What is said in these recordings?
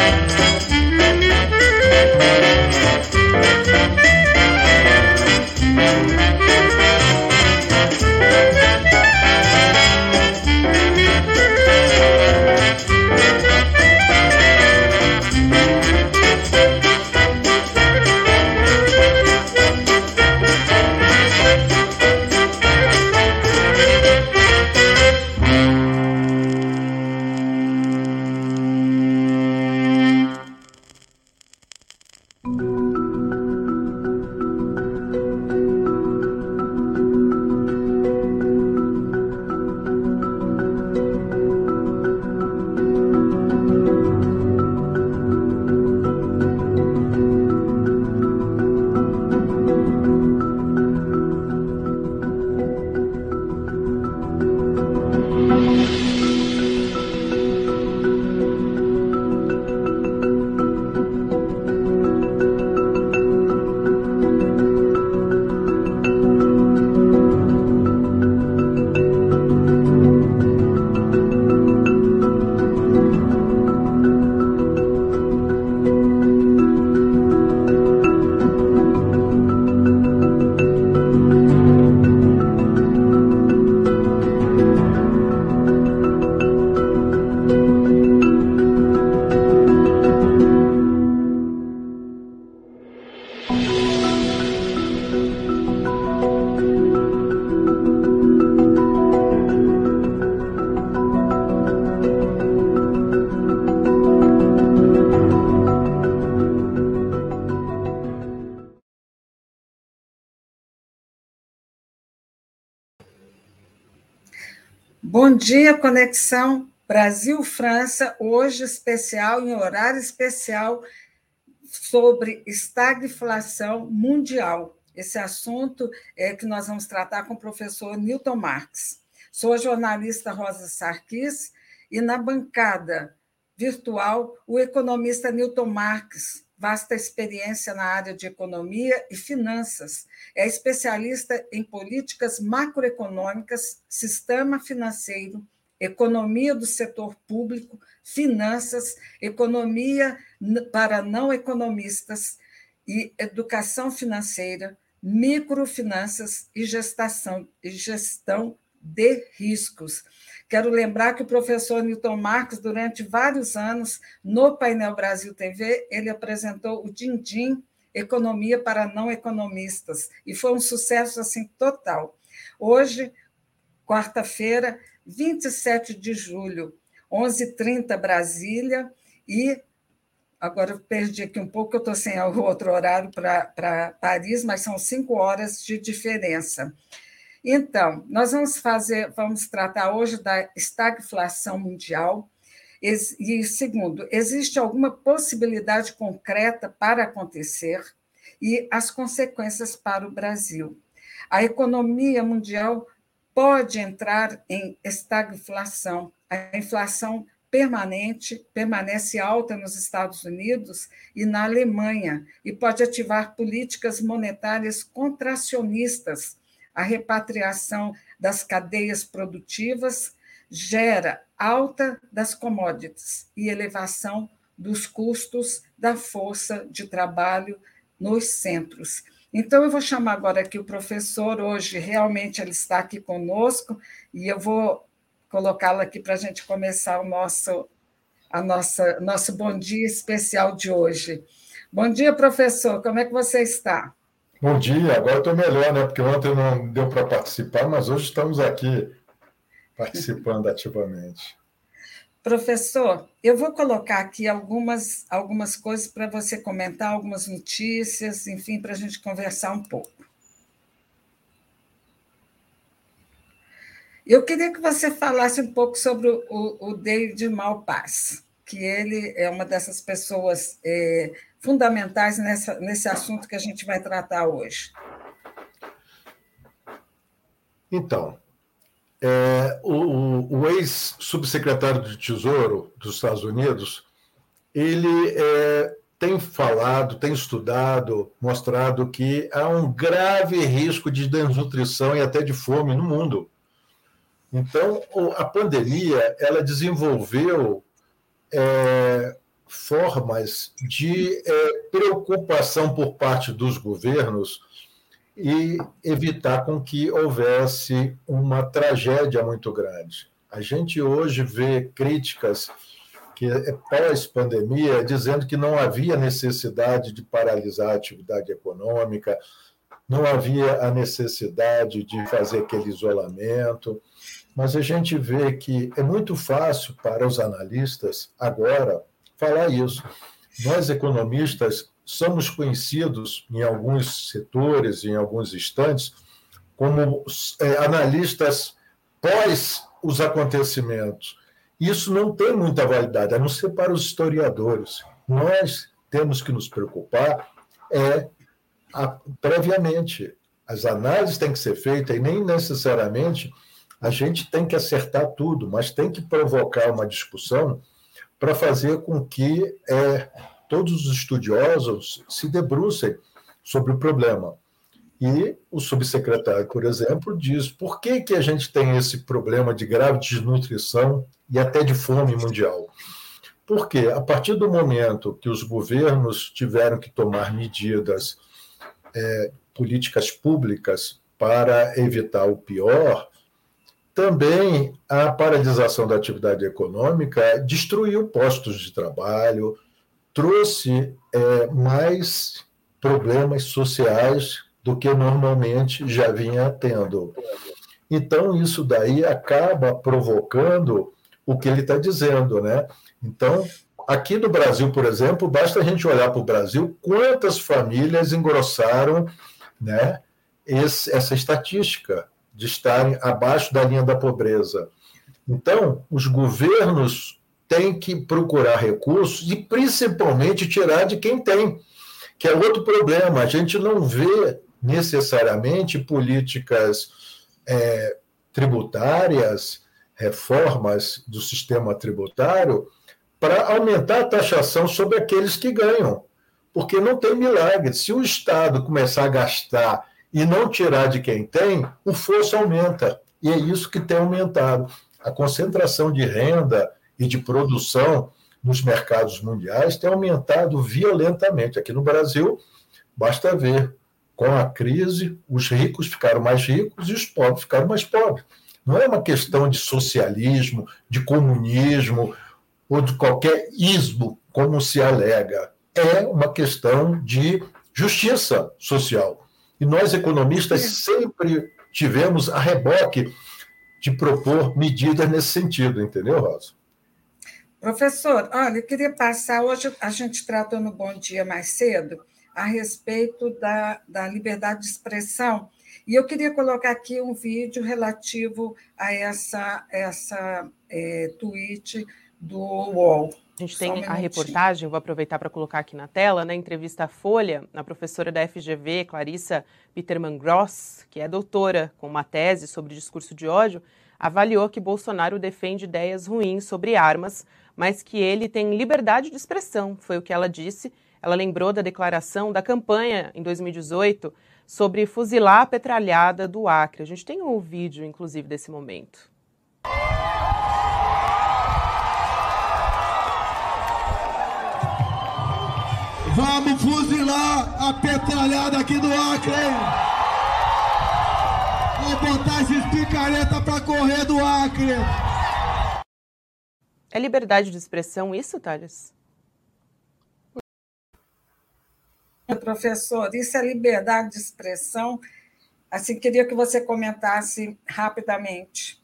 Bom dia, Conexão Brasil-França, hoje especial, em horário especial, sobre estagflação mundial. Esse assunto é que nós vamos tratar com o professor Newton Marx. Sou a jornalista Rosa Sarkis e na bancada virtual o economista Newton Marx, vasta experiência na área de economia e finanças. É especialista em políticas macroeconômicas, sistema financeiro, economia do setor público, finanças, economia para não economistas e educação financeira, microfinanças e gestação e gestão de riscos. Quero lembrar que o professor Newton Marques, durante vários anos, no Painel Brasil TV, ele apresentou o Dindim Economia para Não Economistas, e foi um sucesso assim total. Hoje, quarta-feira, 27 de julho, 11h30 Brasília, e agora eu perdi aqui um pouco, eu estou sem o outro horário para Paris, mas são cinco horas de diferença. Então, nós vamos fazer, vamos tratar hoje da estagflação mundial. E segundo, existe alguma possibilidade concreta para acontecer e as consequências para o Brasil. A economia mundial pode entrar em estagflação. A inflação permanente permanece alta nos Estados Unidos e na Alemanha e pode ativar políticas monetárias contracionistas a repatriação das cadeias produtivas gera alta das commodities e elevação dos custos da força de trabalho nos centros. Então, eu vou chamar agora aqui o professor, hoje realmente ele está aqui conosco, e eu vou colocá-lo aqui para a gente começar o nosso, a nossa, nosso bom dia especial de hoje. Bom dia, professor, como é que você está? Bom dia, agora estou melhor, né? Porque ontem não deu para participar, mas hoje estamos aqui participando ativamente. Professor, eu vou colocar aqui algumas, algumas coisas para você comentar, algumas notícias, enfim, para a gente conversar um pouco. Eu queria que você falasse um pouco sobre o, o David Malpass, que ele é uma dessas pessoas é, fundamentais nessa, nesse assunto que a gente vai tratar hoje. Então, é, o, o ex-subsecretário de Tesouro dos Estados Unidos, ele é, tem falado, tem estudado, mostrado que há um grave risco de desnutrição e até de fome no mundo. Então, a pandemia ela desenvolveu é, formas de é, preocupação por parte dos governos e evitar com que houvesse uma tragédia muito grande. A gente hoje vê críticas que é pós-pandemia dizendo que não havia necessidade de paralisar a atividade econômica, não havia a necessidade de fazer aquele isolamento, mas a gente vê que é muito fácil para os analistas agora falar isso. Nós economistas somos conhecidos em alguns setores, em alguns instantes, como é, analistas pós os acontecimentos. Isso não tem muita validade, a não ser para os historiadores. Nós temos que nos preocupar é a, previamente. As análises têm que ser feitas e nem necessariamente a gente tem que acertar tudo, mas tem que provocar uma discussão para fazer com que é, todos os estudiosos se debrucem sobre o problema. E o subsecretário, por exemplo, diz por que, que a gente tem esse problema de grave desnutrição e até de fome mundial. Porque a partir do momento que os governos tiveram que tomar medidas, é, políticas públicas para evitar o pior, também a paralisação da atividade econômica destruiu postos de trabalho, trouxe é, mais problemas sociais do que normalmente já vinha tendo. Então, isso daí acaba provocando o que ele está dizendo, né? Então, aqui no Brasil, por exemplo, basta a gente olhar para o Brasil, quantas famílias engrossaram né, esse, essa estatística de estarem abaixo da linha da pobreza. Então, os governos têm que procurar recursos e, principalmente, tirar de quem tem, que é outro problema. A gente não vê necessariamente políticas é, tributárias reformas do sistema tributário para aumentar a taxação sobre aqueles que ganham. Porque não tem milagre. Se o Estado começar a gastar e não tirar de quem tem, o fosso aumenta. E é isso que tem aumentado. A concentração de renda e de produção nos mercados mundiais tem aumentado violentamente. Aqui no Brasil, basta ver, com a crise, os ricos ficaram mais ricos e os pobres ficaram mais pobres. Não é uma questão de socialismo, de comunismo ou de qualquer ismo, como se alega. É uma questão de justiça social. E nós, economistas, sempre tivemos a reboque de propor medidas nesse sentido, entendeu, Rosa? Professor, olha, eu queria passar. Hoje a gente tratou no Bom Dia mais cedo a respeito da, da liberdade de expressão e eu queria colocar aqui um vídeo relativo a essa, essa é, tweet do UOL. A gente tem um a reportagem, vou aproveitar para colocar aqui na tela, na né, entrevista à Folha, a professora da FGV, Clarissa Peterman Gross, que é doutora com uma tese sobre discurso de ódio, avaliou que Bolsonaro defende ideias ruins sobre armas, mas que ele tem liberdade de expressão, foi o que ela disse. Ela lembrou da declaração da campanha em 2018 sobre fuzilar a petralhada do Acre. A gente tem um vídeo, inclusive, desse momento. Vamos fuzilar a petralhada aqui do Acre, hein? Vamos botar esses picareta pra correr do Acre. É liberdade de expressão isso, Thales? professor, isso é liberdade de expressão? Assim, queria que você comentasse rapidamente.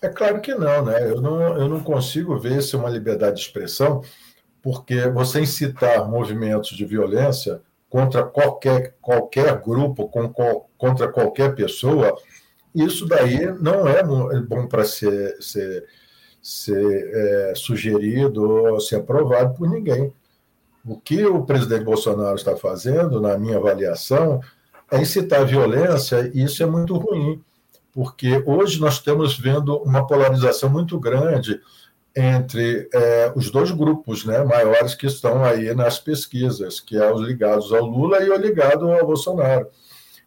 É claro que não, né? Eu não, eu não consigo ver se é uma liberdade de expressão, porque você incitar movimentos de violência contra qualquer, qualquer grupo, com, contra qualquer pessoa, isso daí não é bom para ser, ser, ser é, sugerido ou ser aprovado por ninguém. O que o presidente Bolsonaro está fazendo, na minha avaliação, é incitar violência, e isso é muito ruim, porque hoje nós estamos vendo uma polarização muito grande entre é, os dois grupos né, maiores que estão aí nas pesquisas, que é os ligados ao Lula e o ligado ao Bolsonaro.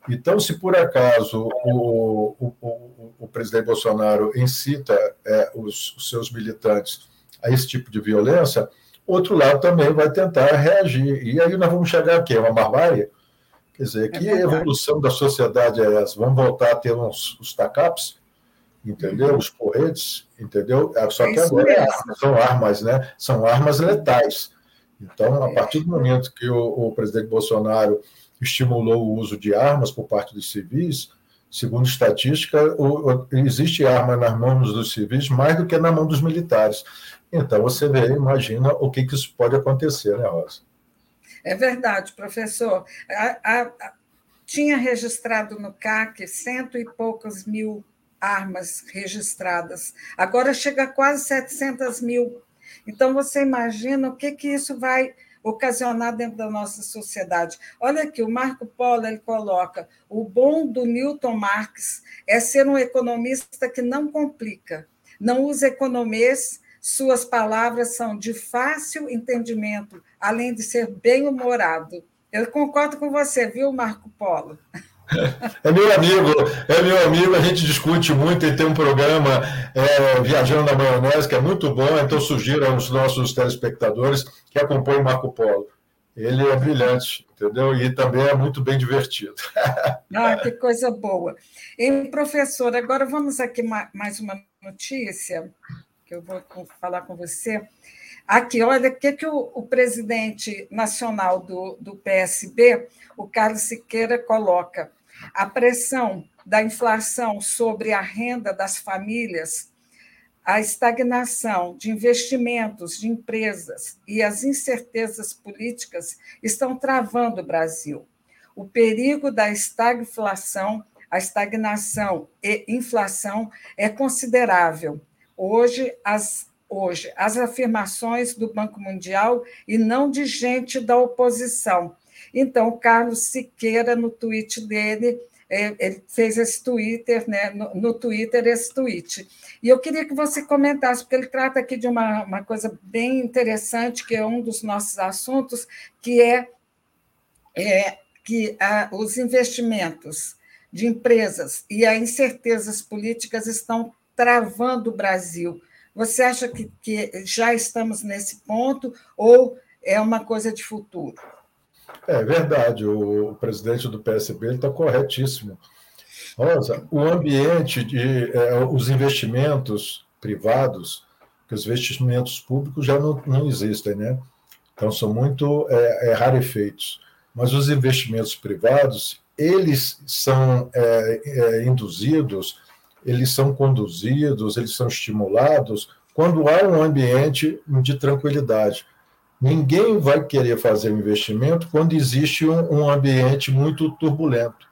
Então, se por acaso o, o, o, o presidente Bolsonaro incita é, os, os seus militantes a esse tipo de violência, outro lado também vai tentar reagir. E aí nós vamos chegar aqui, é uma barbárie. Quer dizer, é que é evolução da sociedade é essa? Vamos voltar a ter uns, tacaps, entendeu? Os porretes, entendeu? É, só que agora é arma, são armas, né? São armas letais. Então, a é. partir do momento que o, o presidente Bolsonaro estimulou o uso de armas por parte dos civis, segundo estatística, o, o, existe arma nas mãos dos civis mais do que na mão dos militares. Então, você vê, imagina o que, que isso pode acontecer, né, Rosa? É verdade, professor. A, a, a, tinha registrado no CAC cento e poucos mil armas registradas. Agora chega a quase 700 mil. Então, você imagina o que, que isso vai ocasionar dentro da nossa sociedade. Olha aqui, o Marco Polo ele coloca: o bom do Newton Marx é ser um economista que não complica, não usa economês, suas palavras são de fácil entendimento, além de ser bem-humorado. Eu concordo com você, viu, Marco Polo? É meu amigo, é meu amigo, a gente discute muito e tem um programa é, Viajando na Maionese, que é muito bom, então sugiro aos nossos telespectadores que acompanhem Marco Polo. Ele é brilhante, entendeu? E também é muito bem divertido. Ah, que coisa boa. E, professor, agora vamos aqui mais uma notícia que eu vou falar com você. Aqui, olha, o que, que o, o presidente nacional do, do PSB, o Carlos Siqueira, coloca a pressão da inflação sobre a renda das famílias, a estagnação de investimentos de empresas e as incertezas políticas estão travando o Brasil. O perigo da estagflação, a estagnação e inflação é considerável. Hoje, as, hoje, as afirmações do Banco Mundial e não de gente da oposição, então, o Carlos Siqueira, no tweet dele, é, ele fez esse Twitter, né, no, no, Twitter, esse tweet. E eu queria que você comentasse, porque ele trata aqui de uma, uma coisa bem interessante, que é um dos nossos assuntos, que é, é que a, os investimentos de empresas e as incertezas políticas estão travando o Brasil. Você acha que, que já estamos nesse ponto ou é uma coisa de futuro? É verdade, o, presidente do PSB está corretíssimo. Rosa, o ambiente de é, os investimentos privados, que os investimentos públicos já não, não existem, né? Então são muito é, é, rarefeitos. Mas os investimentos privados, eles são é, é, induzidos, eles são conduzidos, eles são estimulados quando há um ambiente de tranquilidade. Ninguém vai querer fazer um investimento quando existe um, um ambiente muito turbulento.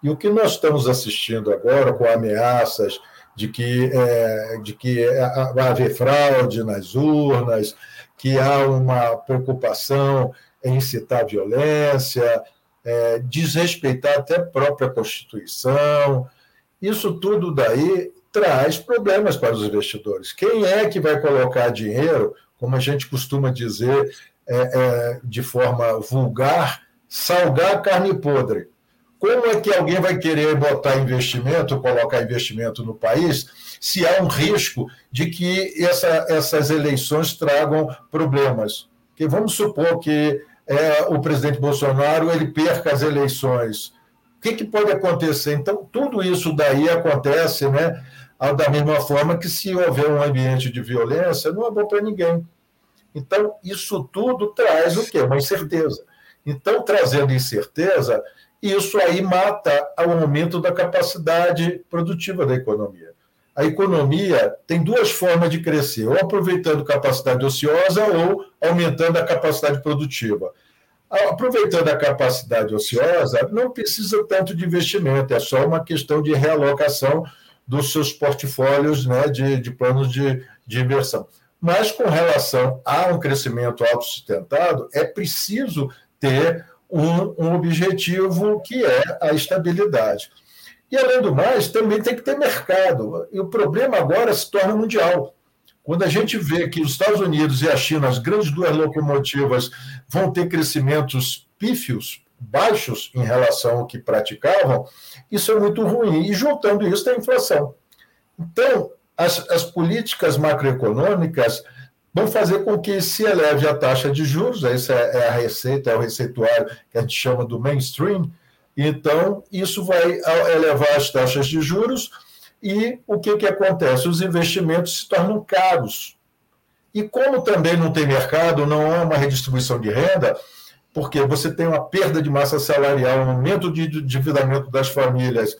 E o que nós estamos assistindo agora, com ameaças de que, é, de que vai haver fraude nas urnas, que há uma preocupação em incitar violência, é, desrespeitar até a própria Constituição, isso tudo daí traz problemas para os investidores. Quem é que vai colocar dinheiro como a gente costuma dizer é, é, de forma vulgar, salgar carne podre. Como é que alguém vai querer botar investimento, colocar investimento no país, se há um risco de que essa, essas eleições tragam problemas? Porque vamos supor que é, o presidente Bolsonaro ele perca as eleições. O que, que pode acontecer? Então, tudo isso daí acontece, né? Da mesma forma que se houver um ambiente de violência, não é bom para ninguém. Então, isso tudo traz o quê? Uma incerteza. Então, trazendo incerteza, isso aí mata o aumento da capacidade produtiva da economia. A economia tem duas formas de crescer, ou aproveitando capacidade ociosa ou aumentando a capacidade produtiva. Aproveitando a capacidade ociosa, não precisa tanto de investimento, é só uma questão de realocação dos seus portfólios né, de, de planos de, de inversão. Mas com relação a um crescimento autossustentado, é preciso ter um, um objetivo que é a estabilidade. E, além do mais, também tem que ter mercado. E o problema agora se torna mundial. Quando a gente vê que os Estados Unidos e a China, as grandes duas locomotivas, vão ter crescimentos pífios, baixos em relação ao que praticavam, isso é muito ruim. E juntando isso, tem inflação. Então, as, as políticas macroeconômicas vão fazer com que se eleve a taxa de juros, essa é a receita, é o receituário que a gente chama do mainstream, então isso vai elevar as taxas de juros e o que, que acontece? Os investimentos se tornam caros. E como também não tem mercado, não há uma redistribuição de renda, porque você tem uma perda de massa salarial, um aumento de endividamento das famílias,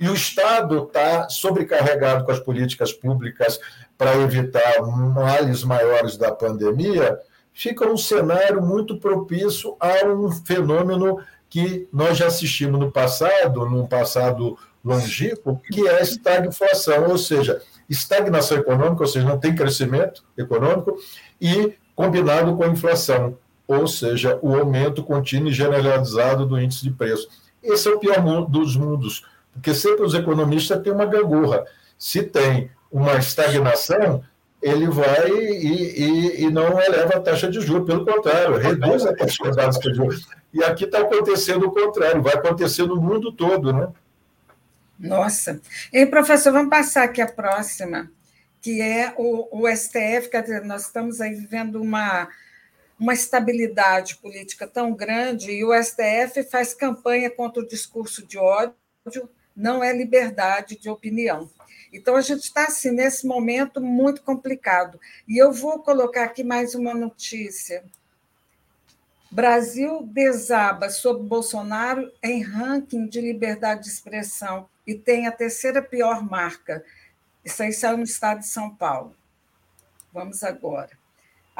e o Estado está sobrecarregado com as políticas públicas para evitar males maiores da pandemia, fica um cenário muito propício a um fenômeno que nós já assistimos no passado, num passado longínquo, que é a estagflação, ou seja, estagnação econômica, ou seja, não tem crescimento econômico, e combinado com a inflação, ou seja, o aumento contínuo e generalizado do índice de preço. Esse é o pior dos mundos, porque sempre os economistas têm uma gangorra. Se tem uma estagnação, ele vai e, e, e, não eleva a taxa de juros, pelo contrário, reduz a taxa básica de juros. E aqui está acontecendo o contrário, vai acontecer no mundo todo, né? Nossa. E, professor, vamos passar aqui a próxima, que é o, o STF, quer dizer, nós estamos aí vivendo uma, uma estabilidade política tão grande, e o STF faz campanha contra o discurso de ódio, não é liberdade de opinião. Então, a gente está, assim, nesse momento muito complicado. E eu vou colocar aqui mais uma notícia. Brasil desaba sob Bolsonaro em ranking de liberdade de expressão e tem a terceira pior marca. Isso aí saiu no estado de São Paulo. Vamos agora.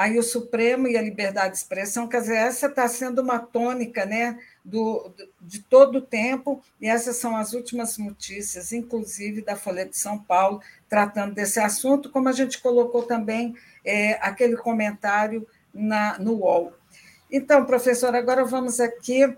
Aí o Supremo e a liberdade de expressão, quer dizer, essa está sendo uma tônica né, do, de todo o tempo, e essas são as últimas notícias, inclusive da Folha de São Paulo, tratando desse assunto, como a gente colocou também é, aquele comentário na, no UOL. Então, professor, agora vamos aqui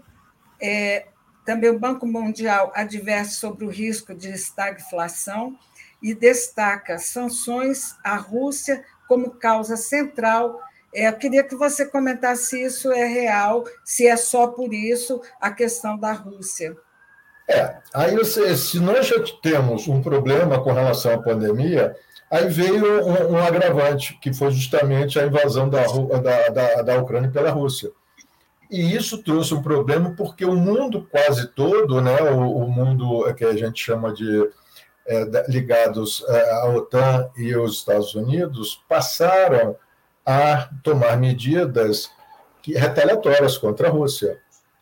é, também o Banco Mundial adverte sobre o risco de estagflação e destaca sanções à Rússia como causa central. É, eu queria que você comentasse se isso é real, se é só por isso a questão da Rússia. É, aí se nós já temos um problema com relação à pandemia, aí veio um, um agravante, que foi justamente a invasão da, da, da, da Ucrânia pela Rússia. E isso trouxe um problema porque o mundo quase todo, né, o, o mundo que a gente chama de ligados é, à OTAN e aos Estados Unidos, passaram a tomar medidas retaliatórias contra a Rússia.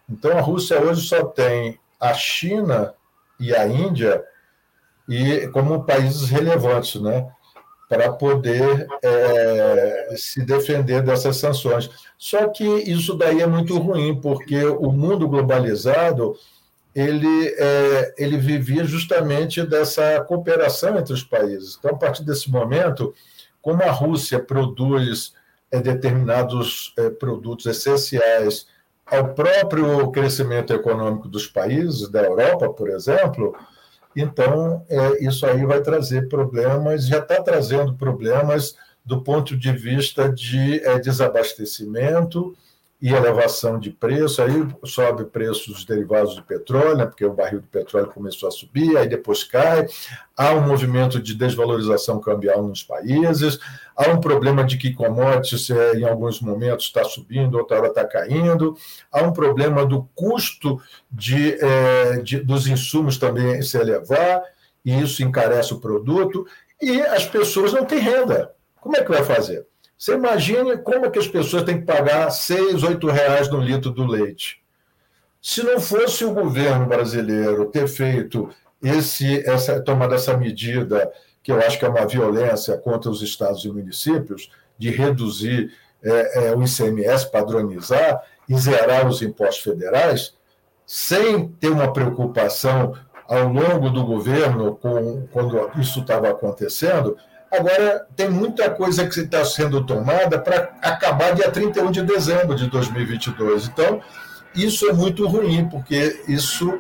Então, a Rússia hoje só tem a China e a Índia e como países relevantes, né? para poder é, se defender dessas sanções. Só que isso daí é muito ruim, porque o mundo globalizado ele, é, ele vivia justamente dessa cooperação entre os países. Então, a partir desse momento, como a Rússia produz é, determinados é, produtos essenciais ao próprio crescimento econômico dos países, da Europa, por exemplo, então, é, isso aí vai trazer problemas, já está trazendo problemas do ponto de vista de é, desabastecimento e elevação de preço, aí sobe o preço dos derivados do petróleo, né, porque o barril de petróleo começou a subir, aí depois cai, há um movimento de desvalorização cambial nos países, há um problema de que commodities é, em alguns momentos está subindo, outra hora está caindo, há um problema do custo de, é, de, dos insumos também se elevar, e isso encarece o produto, e as pessoas não têm renda. Como é que vai fazer? Você imagine como que as pessoas têm que pagar seis, oito reais no litro do leite. Se não fosse o governo brasileiro ter feito esse, essa, tomado essa medida, que eu acho que é uma violência contra os estados e municípios, de reduzir é, é, o ICMS, padronizar e zerar os impostos federais, sem ter uma preocupação ao longo do governo, com, quando isso estava acontecendo, Agora, tem muita coisa que está sendo tomada para acabar dia 31 de dezembro de 2022. Então, isso é muito ruim, porque isso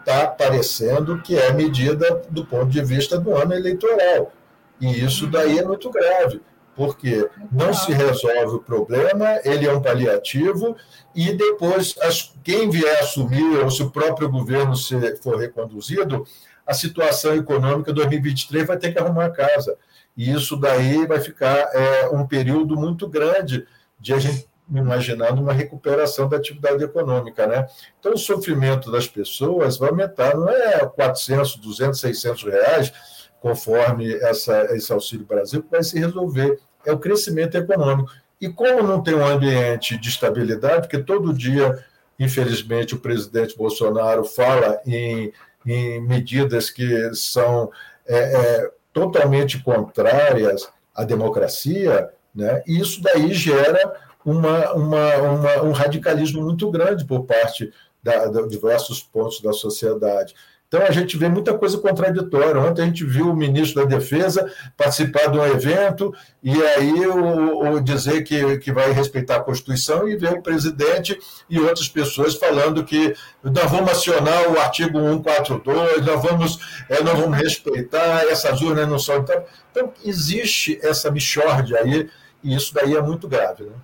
está parecendo que é medida do ponto de vista do ano eleitoral. E isso daí é muito grave, porque não se resolve o problema, ele é um paliativo, e depois as, quem vier assumir, ou se o próprio governo se for reconduzido, a situação econômica de 2023 vai ter que arrumar casa. E isso daí vai ficar é, um período muito grande de a gente imaginando uma recuperação da atividade econômica, né? Então, o sofrimento das pessoas vai aumentar, não é 400, 200, 600 reais, conforme essa, esse Auxílio Brasil, que vai se resolver, é o crescimento econômico. E como não tem um ambiente de estabilidade, porque todo dia, infelizmente, o presidente Bolsonaro fala em, em medidas que são é, é, totalmente contrárias à democracia, né? e isso daí gera uma, uma, uma, um radicalismo muito grande por parte da, de diversos pontos da sociedade. Então, a gente vê muita coisa contraditória. Ontem a gente viu o ministro da Defesa participar de um evento e aí o, o dizer que, que vai respeitar a Constituição e ver o presidente e outras pessoas falando que nós vamos acionar o artigo 142, nós vamos, é, nós vamos respeitar, essas urnas não são. Então, então existe essa michórdia aí e isso daí é muito grave. Né?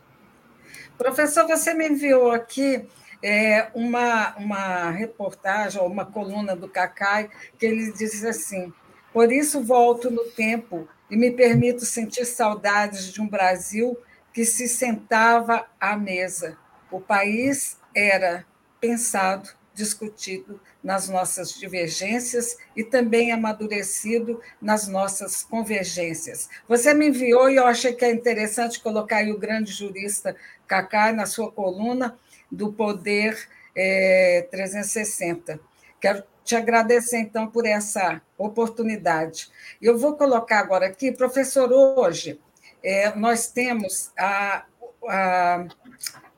Professor, você me enviou aqui é, uma, uma reportagem, ou uma coluna do Cacai, que ele diz assim: Por isso volto no tempo e me permito sentir saudades de um Brasil que se sentava à mesa. O país era pensado, discutido nas nossas divergências e também amadurecido nas nossas convergências. Você me enviou e eu achei que é interessante colocar aí o grande jurista Cacá na sua coluna do Poder é, 360. Quero te agradecer, então, por essa oportunidade. Eu vou colocar agora aqui, professor, hoje é, nós temos a, a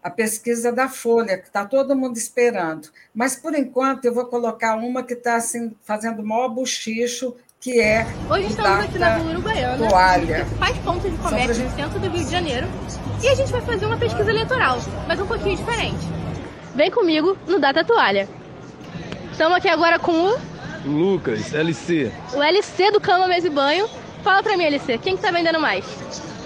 a pesquisa da Folha, que está todo mundo esperando. Mas, por enquanto, eu vou colocar uma que está assim, fazendo o maior buchicho, que é. Hoje estamos aqui na Rua Uruguaiana, toalha. faz pontos de comércio gente... no centro do Rio de Janeiro. E a gente vai fazer uma pesquisa eleitoral, mas um pouquinho diferente. Vem comigo no Data Toalha. Estamos aqui agora com o. Lucas, LC. O LC do Cama, Mesa e Banho. Fala pra mim, LC, quem que tá vendendo mais?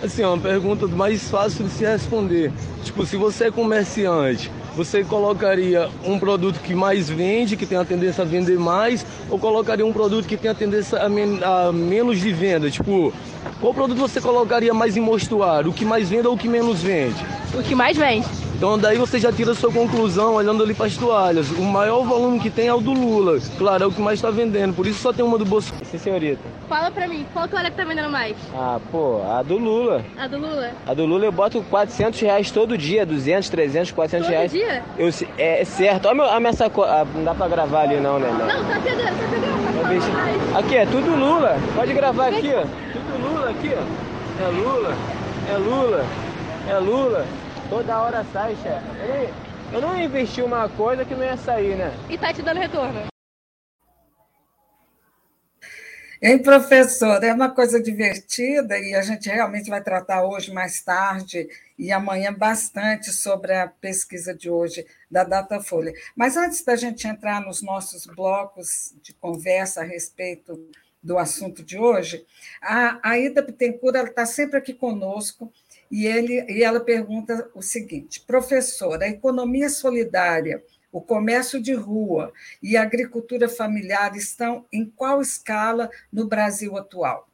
Assim, é uma pergunta mais fácil de se responder. Tipo, se você é comerciante, você colocaria um produto que mais vende, que tem a tendência a vender mais, ou colocaria um produto que tem a tendência a, men a menos de venda? Tipo, qual produto você colocaria mais em mostruário? O que mais vende ou o que menos vende? O que mais vende. Então daí você já tira a sua conclusão olhando ali para as toalhas. O maior volume que tem é o do Lula. Claro, é o que mais está vendendo. Por isso só tem uma do Bolsonaro. Sim, senhorita. Fala pra mim, qual toalha que tá vendendo mais? Ah, pô, a do Lula. A do Lula? A do Lula eu boto 400 reais todo dia, 200, 300, 400 todo reais. Todo dia? Eu, é, é certo. Olha a minha sacola. Ah, não dá pra gravar ali não, né? Não, não tá pegando, tá pegando. Tá aqui, é tudo Lula. Pode gravar aqui, ó. Tudo Lula aqui, ó. É Lula, é Lula, é Lula. Toda hora sai, chefe. Eu, eu não investi uma coisa que não ia sair, né? E tá te dando retorno. Hein, professor? É uma coisa divertida e a gente realmente vai tratar hoje, mais tarde e amanhã, bastante sobre a pesquisa de hoje da Datafolha. Mas antes da gente entrar nos nossos blocos de conversa a respeito do assunto de hoje, a, a Ida Bittencourt está sempre aqui conosco e, ele, e ela pergunta o seguinte: professor, a economia solidária, o comércio de rua e a agricultura familiar estão em qual escala no Brasil atual?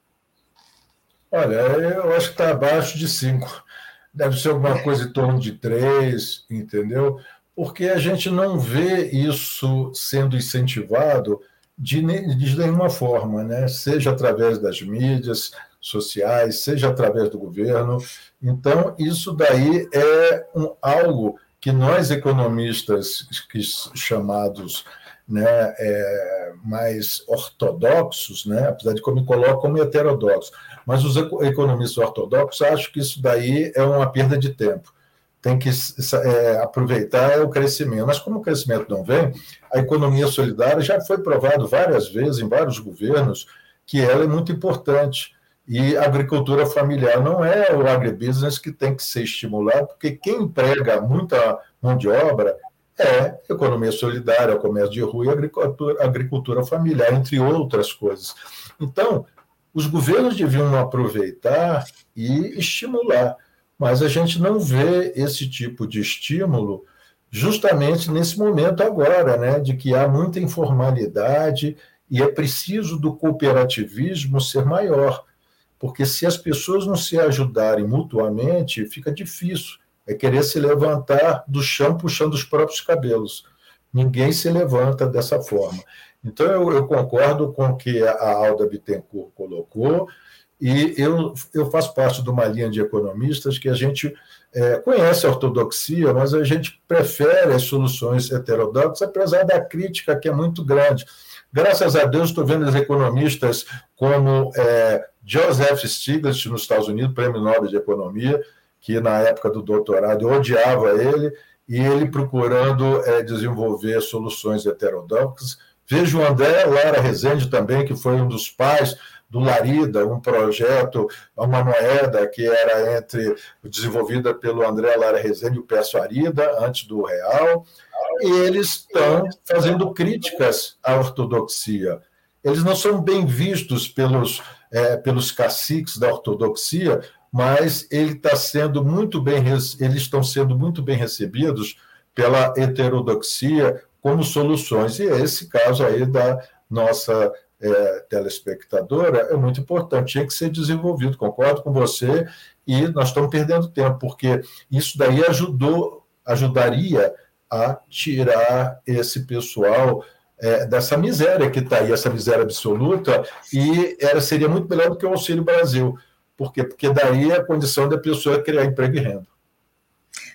Olha, eu acho que está abaixo de cinco. Deve ser alguma coisa em torno de três, entendeu? Porque a gente não vê isso sendo incentivado de, de nenhuma forma, né? seja através das mídias, sociais, seja através do governo. Então, isso daí é um, algo que nós, economistas que, chamados né, é, mais ortodoxos, né, apesar de eu me coloco como heterodoxo, mas os economistas ortodoxos acham que isso daí é uma perda de tempo. Tem que é, aproveitar o crescimento. Mas como o crescimento não vem, a economia solidária já foi provado várias vezes em vários governos que ela é muito importante. E a agricultura familiar não é o agribusiness que tem que ser estimulado, porque quem emprega muita mão de obra é economia solidária, comércio de rua e agricultura, agricultura familiar, entre outras coisas. Então, os governos deviam aproveitar e estimular, mas a gente não vê esse tipo de estímulo justamente nesse momento agora, né, de que há muita informalidade e é preciso do cooperativismo ser maior. Porque se as pessoas não se ajudarem mutuamente, fica difícil. É querer se levantar do chão puxando os próprios cabelos. Ninguém se levanta dessa forma. Então, eu, eu concordo com o que a Alda Bittencourt colocou, e eu, eu faço parte de uma linha de economistas que a gente é, conhece a ortodoxia, mas a gente prefere as soluções heterodoxas, apesar da crítica que é muito grande. Graças a Deus, estou vendo os economistas como é, Joseph Stiglitz, nos Estados Unidos, prêmio Nobel de Economia, que na época do doutorado eu odiava ele, e ele procurando é, desenvolver soluções heterodoxas. Vejo o André Lara Rezende também, que foi um dos pais do Larida, um projeto, uma moeda que era entre desenvolvida pelo André Lara Rezende e o Perso Arida, antes do real, e eles estão fazendo críticas à ortodoxia. Eles não são bem vistos pelos, é, pelos caciques da ortodoxia, mas ele está sendo muito bem, eles estão sendo muito bem recebidos pela heterodoxia como soluções. E esse caso aí da nossa é, telespectadora é muito importante, tinha que ser desenvolvido, concordo com você, e nós estamos perdendo tempo, porque isso daí ajudou, ajudaria a tirar esse pessoal é, dessa miséria que está aí, essa miséria absoluta, e era, seria muito melhor do que o Auxílio Brasil. Por quê? Porque daí é a condição da pessoa criar emprego e renda.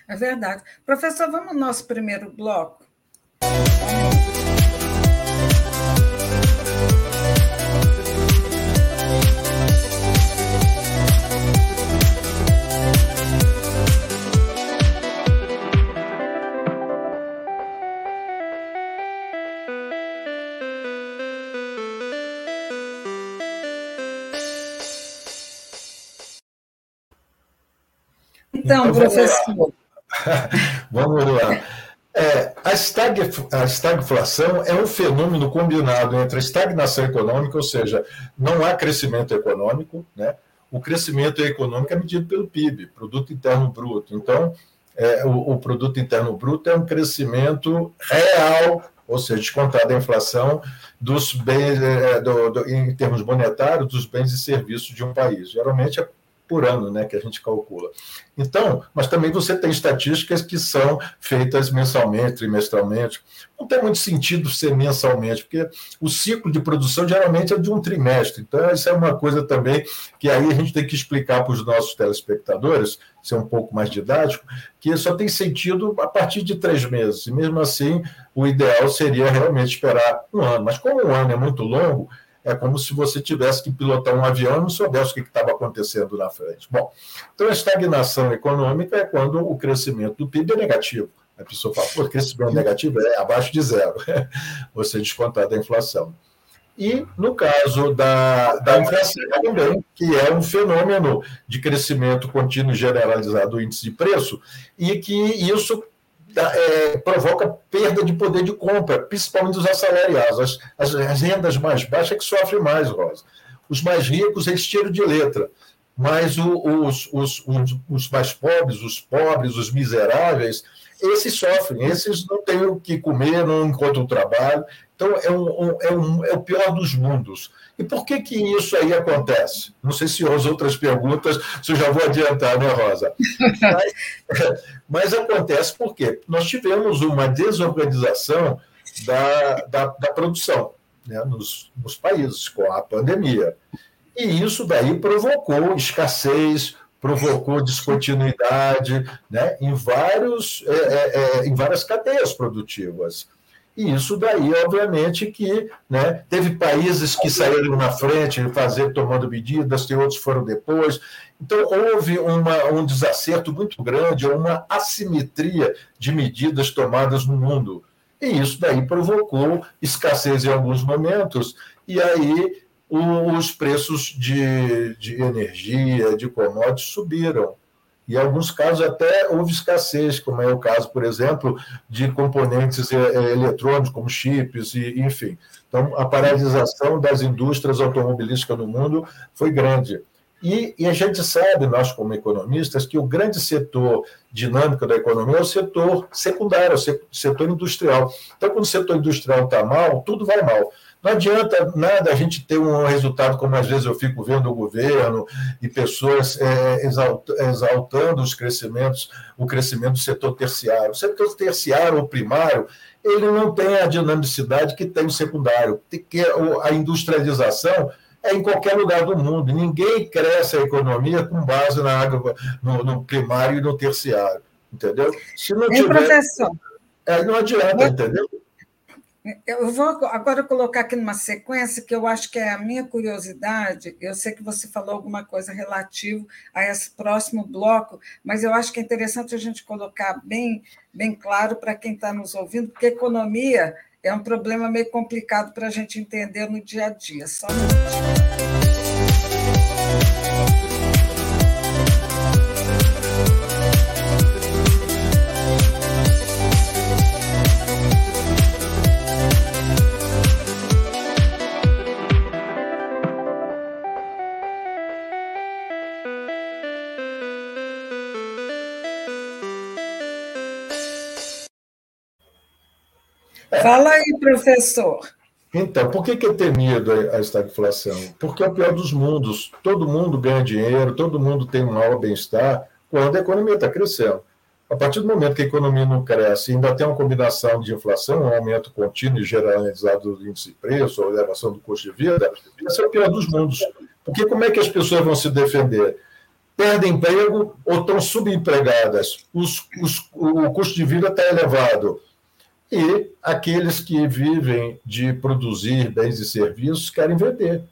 É verdade. Professor, vamos ao nosso primeiro bloco? Então, então professor. Vamos lá. É, a, estag, a estagflação é um fenômeno combinado entre a estagnação econômica, ou seja, não há crescimento econômico, né? o crescimento econômico é medido pelo PIB, Produto Interno Bruto. Então, é, o, o, Produto Interno Bruto é um crescimento real, ou seja, descontada a inflação dos bens, é, do, do, em termos monetários, dos bens e serviços de um país. Geralmente é por ano, né, que a gente calcula. Então, mas também você tem estatísticas que são feitas mensalmente, trimestralmente. Não tem muito sentido ser mensalmente, porque o ciclo de produção geralmente é de um trimestre. Então, isso é uma coisa também que aí a gente tem que explicar para os nossos telespectadores, ser um pouco mais didático, que só tem sentido a partir de três meses. E mesmo assim, o ideal seria realmente esperar um ano. Mas como um ano é muito longo, é como se você tivesse que pilotar um avião e não soubesse o que estava acontecendo na frente. Bom, então a estagnação econômica é quando o crescimento do PIB é negativo. A pessoa fala, pô, crescimento negativo é abaixo de zero, você descontar da inflação. E no caso da, da inflação também, que é um fenômeno de crescimento contínuo generalizado do índice de preço, e que isso é, provoca perda de poder de compra, principalmente dos assalariados. As, as, as rendas mais baixas é que sofrem mais, Rosa. Os mais ricos, eles tiram de letra. Mas o, os, os, os, os mais pobres, os pobres, os miseráveis, esses sofrem, esses não têm o que comer, não encontram trabalho. Então, é, um, é, um, é o pior dos mundos. E por que, que isso aí acontece? Não sei se as outras perguntas, se eu já vou adiantar, né, Rosa? Mas, mas acontece porque nós tivemos uma desorganização da, da, da produção né, nos, nos países com a pandemia. E isso daí provocou escassez, provocou descontinuidade né, em, vários, é, é, é, em várias cadeias produtivas. E isso daí, obviamente, que né, teve países que saíram na frente, fazer, tomando medidas, tem outros foram depois. Então, houve uma, um desacerto muito grande, uma assimetria de medidas tomadas no mundo. E isso daí provocou escassez em alguns momentos, e aí os preços de, de energia, de commodities subiram. E em alguns casos até houve escassez, como é o caso, por exemplo, de componentes eh, eh, eletrônicos, como chips, e, enfim. Então, a paralisação das indústrias automobilísticas no mundo foi grande. E, e, a gente sabe, nós como economistas, que o grande setor dinâmico da economia é o setor secundário, o setor industrial. Então, quando o setor industrial está mal, tudo vai mal. Não adianta nada a gente ter um resultado como às vezes eu fico vendo o governo e pessoas é, exaltando os crescimentos, o crescimento do setor terciário. O setor terciário ou primário, ele não tem a dinamicidade que tem o secundário, que a industrialização é em qualquer lugar do mundo. Ninguém cresce a economia com base na água, no, no primário e no terciário, entendeu? Se não tiver? É, não adianta, entendeu? Eu vou agora colocar aqui numa sequência que eu acho que é a minha curiosidade. Eu sei que você falou alguma coisa relativo a esse próximo bloco, mas eu acho que é interessante a gente colocar bem, bem claro para quem está nos ouvindo, porque economia é um problema meio complicado para a gente entender no dia a dia. Só um Fala aí, professor. Então, por que, que é temido a estagflação? Porque é o pior dos mundos. Todo mundo ganha dinheiro, todo mundo tem um maior bem-estar quando a economia está crescendo. A partir do momento que a economia não cresce, ainda tem uma combinação de inflação, um aumento contínuo e generalizado do índice de preço, ou elevação do custo de vida, esse é o pior dos mundos. Porque como é que as pessoas vão se defender? Perdem emprego ou estão subempregadas? Os, os, o custo de vida está elevado e aqueles que vivem de produzir bens e serviços querem vender.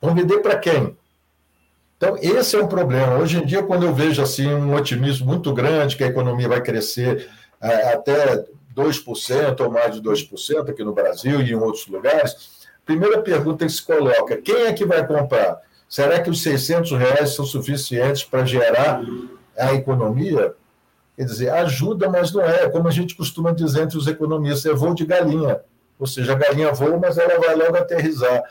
Vão vender para quem? Então, esse é um problema. Hoje em dia, quando eu vejo assim um otimismo muito grande que a economia vai crescer é, até 2% ou mais de 2% aqui no Brasil e em outros lugares, a primeira pergunta que se coloca, quem é que vai comprar? Será que os 600 reais são suficientes para gerar a economia? Quer dizer, ajuda, mas não é. Como a gente costuma dizer entre os economistas, é voo de galinha. Ou seja, a galinha voa, mas ela vai logo aterrizar.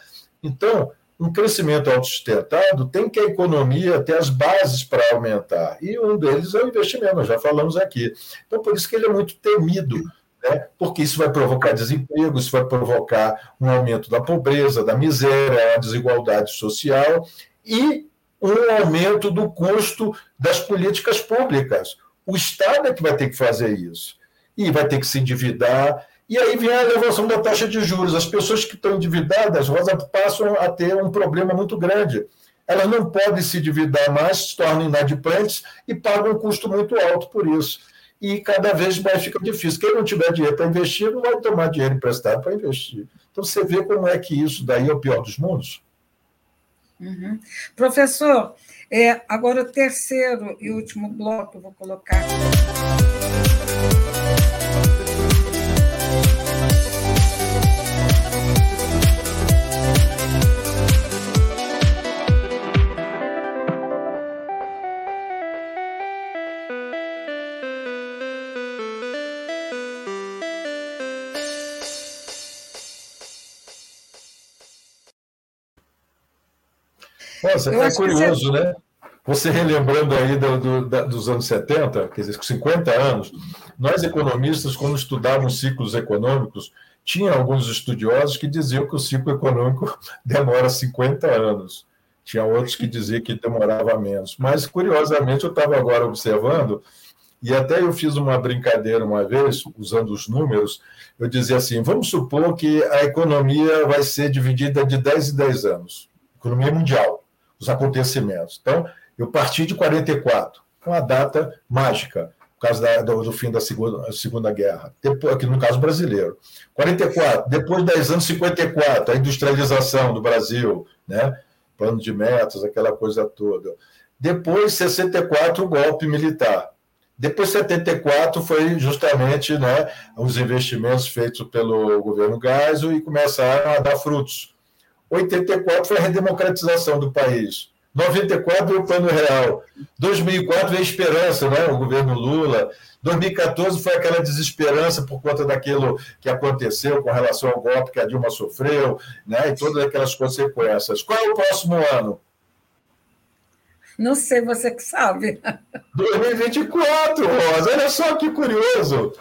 Então, um crescimento autossustentado tem que a economia ter as bases para aumentar. E um deles é o investimento, já falamos aqui. Então, por isso que ele é muito temido, né? porque isso vai provocar desemprego, isso vai provocar um aumento da pobreza, da miséria, a desigualdade social e um aumento do custo das políticas públicas. O Estado é que vai ter que fazer isso. E vai ter que se endividar. E aí vem a elevação da taxa de juros. As pessoas que estão endividadas, passam a ter um problema muito grande. Elas não podem se endividar mais, se tornam inadimplentes e pagam um custo muito alto por isso. E cada vez mais fica difícil. Quem não tiver dinheiro para investir, não vai tomar dinheiro emprestado para investir. Então você vê como é que isso daí é o pior dos mundos. Uhum. Professor, é, agora o terceiro e último bloco, eu vou colocar. Nossa, é curioso, você... né? Você relembrando aí do, do, da, dos anos 70, quer dizer, 50 anos, nós economistas, quando estudávamos ciclos econômicos, tinha alguns estudiosos que diziam que o ciclo econômico demora 50 anos. Tinha outros que diziam que demorava menos. Mas, curiosamente, eu estava agora observando, e até eu fiz uma brincadeira uma vez, usando os números, eu dizia assim: vamos supor que a economia vai ser dividida de 10 em 10 anos, economia mundial, os acontecimentos. Então, eu parti de 44, uma data mágica, por causa da, do, do, fim da segunda, segunda Guerra, depois, aqui no caso brasileiro. 44, depois de 10 anos, 54, a industrialização do Brasil, né? plano de metas, aquela coisa toda. Depois, 64, o golpe militar. Depois, 74, foi justamente né, os investimentos feitos pelo governo Geisel e começaram a dar frutos. 84 foi a redemocratização do país. 94 o plano real. 2004 veio a esperança, né? o governo Lula. 2014 foi aquela desesperança por conta daquilo que aconteceu com relação ao golpe que a Dilma sofreu, né? e todas aquelas consequências. Qual é o próximo ano? Não sei, você que sabe. 2024, Rosa. Olha só que curioso.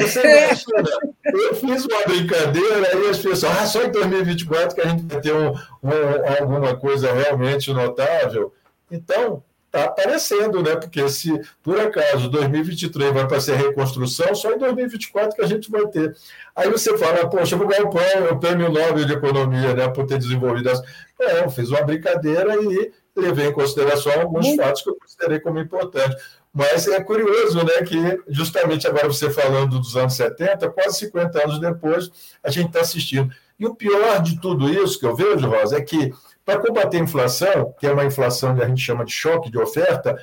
Você imagina, eu fiz uma brincadeira e as pessoas, ah, só em 2024 que a gente vai ter um, um, alguma coisa realmente notável. Então, está aparecendo, né? Porque se por acaso 2023 vai para ser reconstrução, só em 2024 que a gente vai ter. Aí você fala, poxa, eu vou ganhar o prêmio, o prêmio Nobel de Economia, né? Por ter desenvolvido essa. É, eu fiz uma brincadeira e levei em consideração alguns fatos que eu considerei como importantes. Mas é curioso, né, que justamente agora você falando dos anos 70, quase 50 anos depois, a gente está assistindo. E o pior de tudo isso que eu vejo, Rosa, é que para combater a inflação, que é uma inflação que a gente chama de choque de oferta,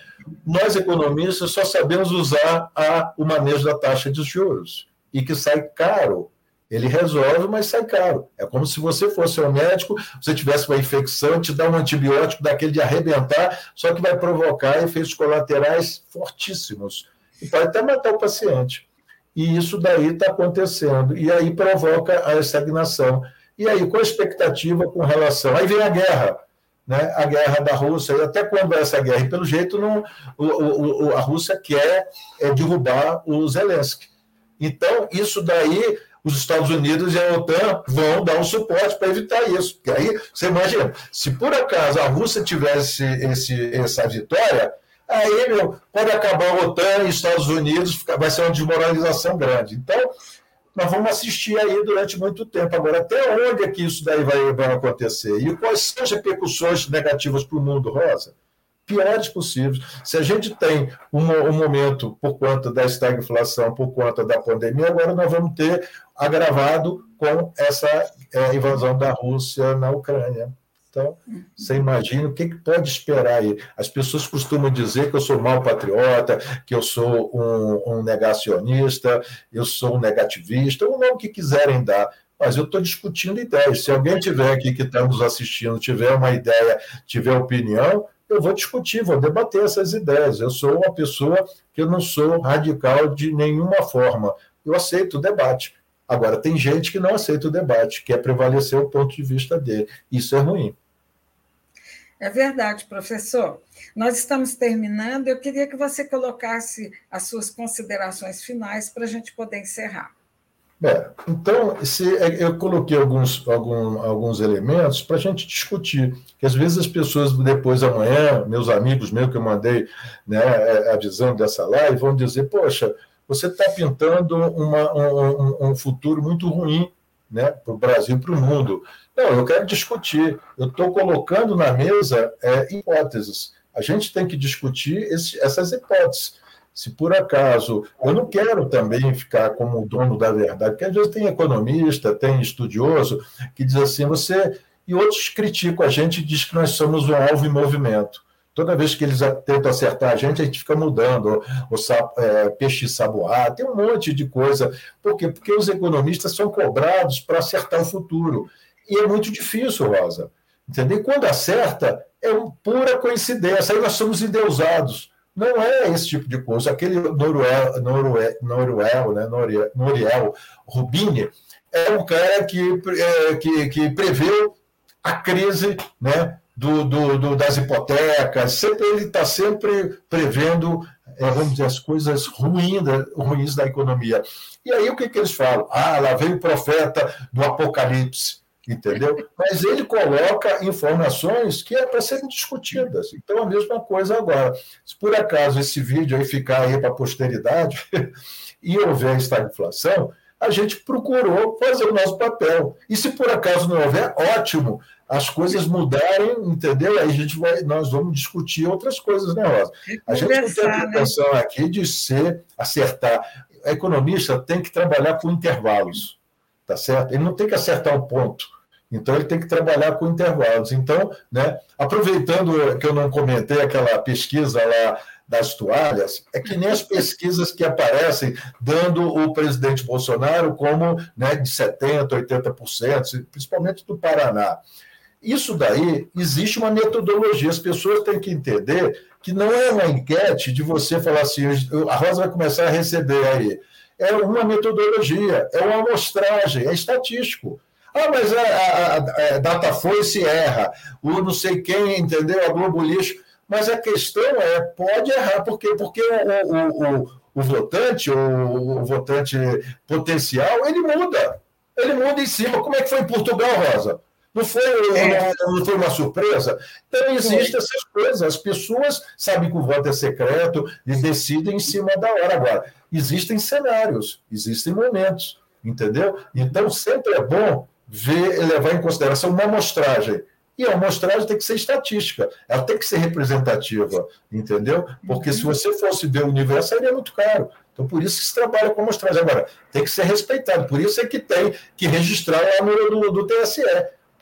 nós economistas só sabemos usar a, o manejo da taxa de juros e que sai caro. Ele resolve, mas sai caro. É como se você fosse um médico, você tivesse uma infecção, te dá um antibiótico daquele de arrebentar, só que vai provocar efeitos colaterais fortíssimos. E pode até matar o paciente. E isso daí está acontecendo. E aí provoca a estagnação. E aí, a expectativa com relação? Aí vem a guerra, né? a guerra da Rússia, e até quando vai essa guerra? E pelo jeito, não, o, o, a Rússia quer é, derrubar o Zelensky. Então, isso daí, os Estados Unidos e a OTAN vão dar um suporte para evitar isso. Porque aí, você imagina, se por acaso a Rússia tivesse esse, essa vitória, aí meu, pode acabar a OTAN e Estados Unidos, vai ser uma desmoralização grande. Então, nós vamos assistir aí durante muito tempo. Agora, até onde é que isso daí vai, vai acontecer? E quais são as repercussões negativas para o mundo, Rosa? Piores possíveis. Se a gente tem um, um momento por conta da estagflação, por conta da pandemia, agora nós vamos ter agravado com essa é, invasão da Rússia na Ucrânia. Então, você imagina o que, que, pode esperar aí. As pessoas costumam dizer que eu sou mau patriota, que eu sou um, um negacionista, eu sou um negativista, ou não o que quiserem dar. Mas eu estou discutindo ideias. Se alguém tiver aqui que está nos assistindo, tiver uma ideia, tiver opinião, eu vou discutir, vou debater essas ideias. Eu sou uma pessoa que eu não sou radical de nenhuma forma. Eu aceito o debate. Agora, tem gente que não aceita o debate, quer prevalecer o ponto de vista dele. Isso é ruim. É verdade, professor. Nós estamos terminando. Eu queria que você colocasse as suas considerações finais para a gente poder encerrar. É, então, se, é, eu coloquei alguns, algum, alguns elementos para a gente discutir, que às vezes as pessoas depois amanhã, meus amigos meus que eu mandei né, é, avisando dessa live, vão dizer, poxa, você está pintando uma, um, um, futuro muito ruim né, para o Brasil para o mundo. Não, eu quero discutir. Eu estou colocando na mesa é, hipóteses. A gente tem que discutir esse, essas hipóteses. Se por acaso eu não quero também ficar como o dono da verdade, porque às vezes tem economista, tem estudioso que diz assim, você e outros criticam a gente e diz que nós somos um alvo em movimento. Toda vez que eles tentam acertar a gente, a gente fica mudando, o, o é, peixe saboar, tem um monte de coisa. Por quê? Porque os economistas são cobrados para acertar o futuro. E é muito difícil, Rosa. Entendeu? E quando acerta, é pura coincidência. Aí nós somos endeusados. Não é esse tipo de coisa. Aquele Noruel, Noruel, Noruel, né? Noriel, Noriel Rubini é um cara que, é, que, que preveu a crise né, do, do, do das hipotecas. Sempre, ele está sempre prevendo, é, vamos dizer, as coisas ruins da, ruins da economia. E aí o que, que eles falam? Ah, lá veio o profeta do Apocalipse entendeu? Mas ele coloca informações que é para serem discutidas. Então, a mesma coisa agora. Se por acaso esse vídeo aí ficar aí para a posteridade e houver estagflação, a gente procurou fazer o nosso papel. E se por acaso não houver, ótimo. As coisas mudarem, entendeu? Aí a gente vai, nós vamos discutir outras coisas, né, Rosa? A gente não tem a pretensão né? aqui de ser, acertar. O economista tem que trabalhar com intervalos, tá certo? Ele não tem que acertar o ponto. Então, ele tem que trabalhar com intervalos. Então, né, aproveitando que eu não comentei aquela pesquisa lá das toalhas, é que nem as pesquisas que aparecem dando o presidente Bolsonaro como né, de 70%, 80%, principalmente do Paraná. Isso daí, existe uma metodologia, as pessoas têm que entender que não é uma enquete de você falar assim, a Rosa vai começar a receber aí. É uma metodologia, é uma amostragem, é estatístico. Ah, mas a, a, a data foi se erra, o não sei quem, entendeu? A Globo lixo. Mas a questão é, pode errar, por quê? Porque o, o, o, o votante, ou o votante potencial, ele muda. Ele muda em cima. Como é que foi em Portugal, Rosa? Não foi, é. não, não foi uma surpresa? Então, existem essas coisas. As pessoas sabem que o voto é secreto e decidem em cima da hora. Agora, existem cenários, existem momentos, entendeu? Então, sempre é bom ver, levar em consideração uma amostragem. E a amostragem tem que ser estatística, ela tem que ser representativa, entendeu? Porque se você fosse ver o universo, seria muito caro. Então, por isso que se trabalha com amostragem. Agora, tem que ser respeitado, por isso é que tem que registrar a número do, do TSE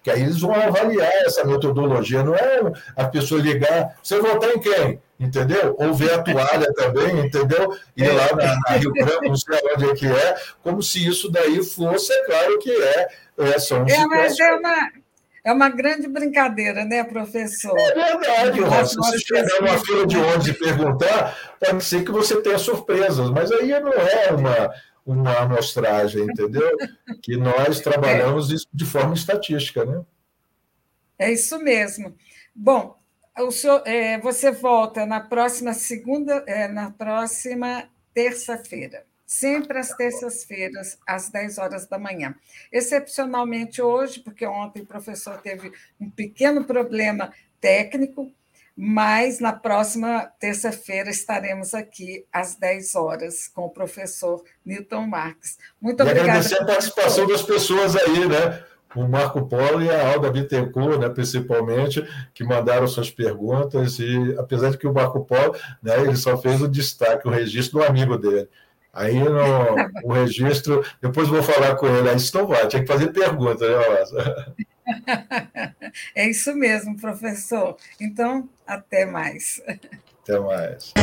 que aí eles vão avaliar essa metodologia, não é a pessoa ligar, você votar em quem? Entendeu? Ou ver a toalha também, entendeu? Ir lá na, na Rio Branco, não sei onde é que é, como se isso daí fosse, é claro que é. É, são é mas é uma, é uma grande brincadeira, né, professor? É verdade, Rosa. Se você chegar numa fila de ônibus e perguntar, pode ser que você tenha surpresas, mas aí não é uma uma amostragem, entendeu? que nós trabalhamos isso de forma estatística, né? É isso mesmo. Bom, senhor, é, você volta na próxima segunda, é, na próxima terça-feira. Sempre às terças-feiras, às 10 horas da manhã. Excepcionalmente hoje, porque ontem o professor teve um pequeno problema técnico, mas na próxima terça-feira estaremos aqui às 10 horas com o professor Newton Marques. Muito e obrigada. agradecer a participação das pessoas aí, né? O Marco Polo e a Alda Bittencourt, né, principalmente, que mandaram suas perguntas, e apesar de que o Marco Polo, né, ele só fez o destaque, o registro do amigo dele. Aí no o registro, depois vou falar com ele, aí não vai, tinha que fazer pergunta, né, Rosa? É isso mesmo, professor. Então, até mais. Até mais.